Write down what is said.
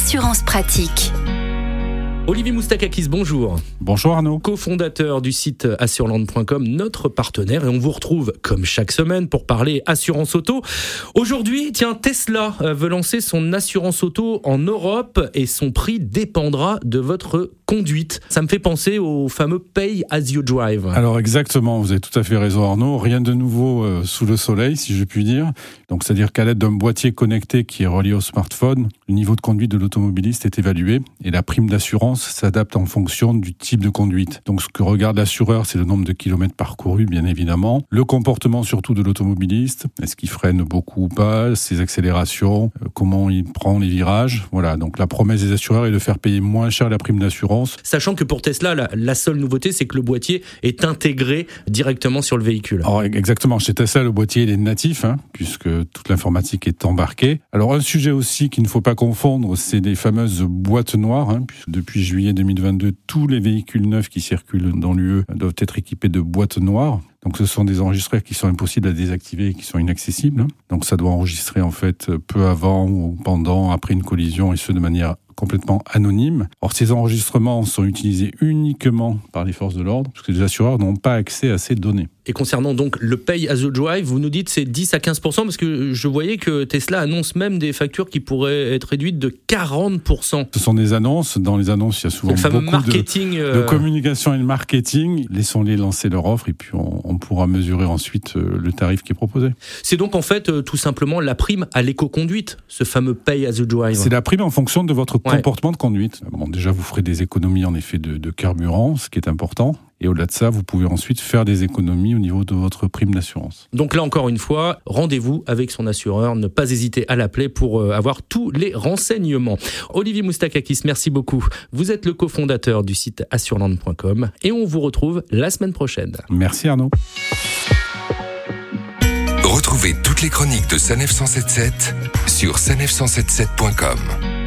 assurance pratique. Olivier Moustakakis, bonjour. Bonjour Arnaud. Co-fondateur du site assureland.com, notre partenaire, et on vous retrouve comme chaque semaine pour parler assurance auto. Aujourd'hui, tiens, Tesla euh, veut lancer son assurance auto en Europe et son prix dépendra de votre conduite. Ça me fait penser au fameux Pay as you drive. Alors exactement, vous avez tout à fait raison Arnaud. Rien de nouveau euh, sous le soleil, si je puis dire. Donc c'est-à-dire qu'à l'aide d'un boîtier connecté qui est relié au smartphone, le niveau de conduite de l'automobiliste est évalué et la prime d'assurance s'adapte en fonction du type de conduite. Donc ce que regarde l'assureur, c'est le nombre de kilomètres parcourus, bien évidemment, le comportement surtout de l'automobiliste, est-ce qu'il freine beaucoup ou pas, ses accélérations, euh, comment il prend les virages. Voilà, donc la promesse des assureurs est de faire payer moins cher la prime d'assurance. Sachant que pour Tesla, la, seule nouveauté, c'est que le boîtier est intégré directement sur le véhicule. Alors exactement, chez Tesla, le boîtier il est natif, hein, puisque toute l'informatique est embarquée. Alors un sujet aussi qu'il ne faut pas confondre, c'est les fameuses boîtes noires, hein, puisque depuis juillet 2022, tous les véhicules neufs qui circulent dans l'UE doivent être équipés de boîtes noires. Donc ce sont des enregistreurs qui sont impossibles à désactiver et qui sont inaccessibles. Donc ça doit enregistrer en fait peu avant ou pendant, après une collision et ce de manière complètement anonyme. Or, ces enregistrements sont utilisés uniquement par les forces de l'ordre, parce que les assureurs n'ont pas accès à ces données. Et concernant donc le pay as a drive, vous nous dites c'est 10 à 15 parce que je voyais que Tesla annonce même des factures qui pourraient être réduites de 40 Ce sont des annonces. Dans les annonces, il y a souvent beaucoup marketing, de, de, euh, communication et de marketing. Laissons-les lancer leur offre et puis on, on pourra mesurer ensuite euh, le tarif qui est proposé. C'est donc en fait euh, tout simplement la prime à l'éco-conduite, ce fameux pay as a drive. C'est la prime en fonction de votre comportement de conduite. Bon, déjà, vous ferez des économies en effet de, de carburant, ce qui est important. Et au-delà de ça, vous pouvez ensuite faire des économies au niveau de votre prime d'assurance. Donc là encore une fois, rendez-vous avec son assureur. Ne pas hésiter à l'appeler pour euh, avoir tous les renseignements. Olivier Moustakakis, merci beaucoup. Vous êtes le cofondateur du site assureland.com et on vous retrouve la semaine prochaine. Merci Arnaud. Retrouvez toutes les chroniques de Sanef 177 sur sanef177.com.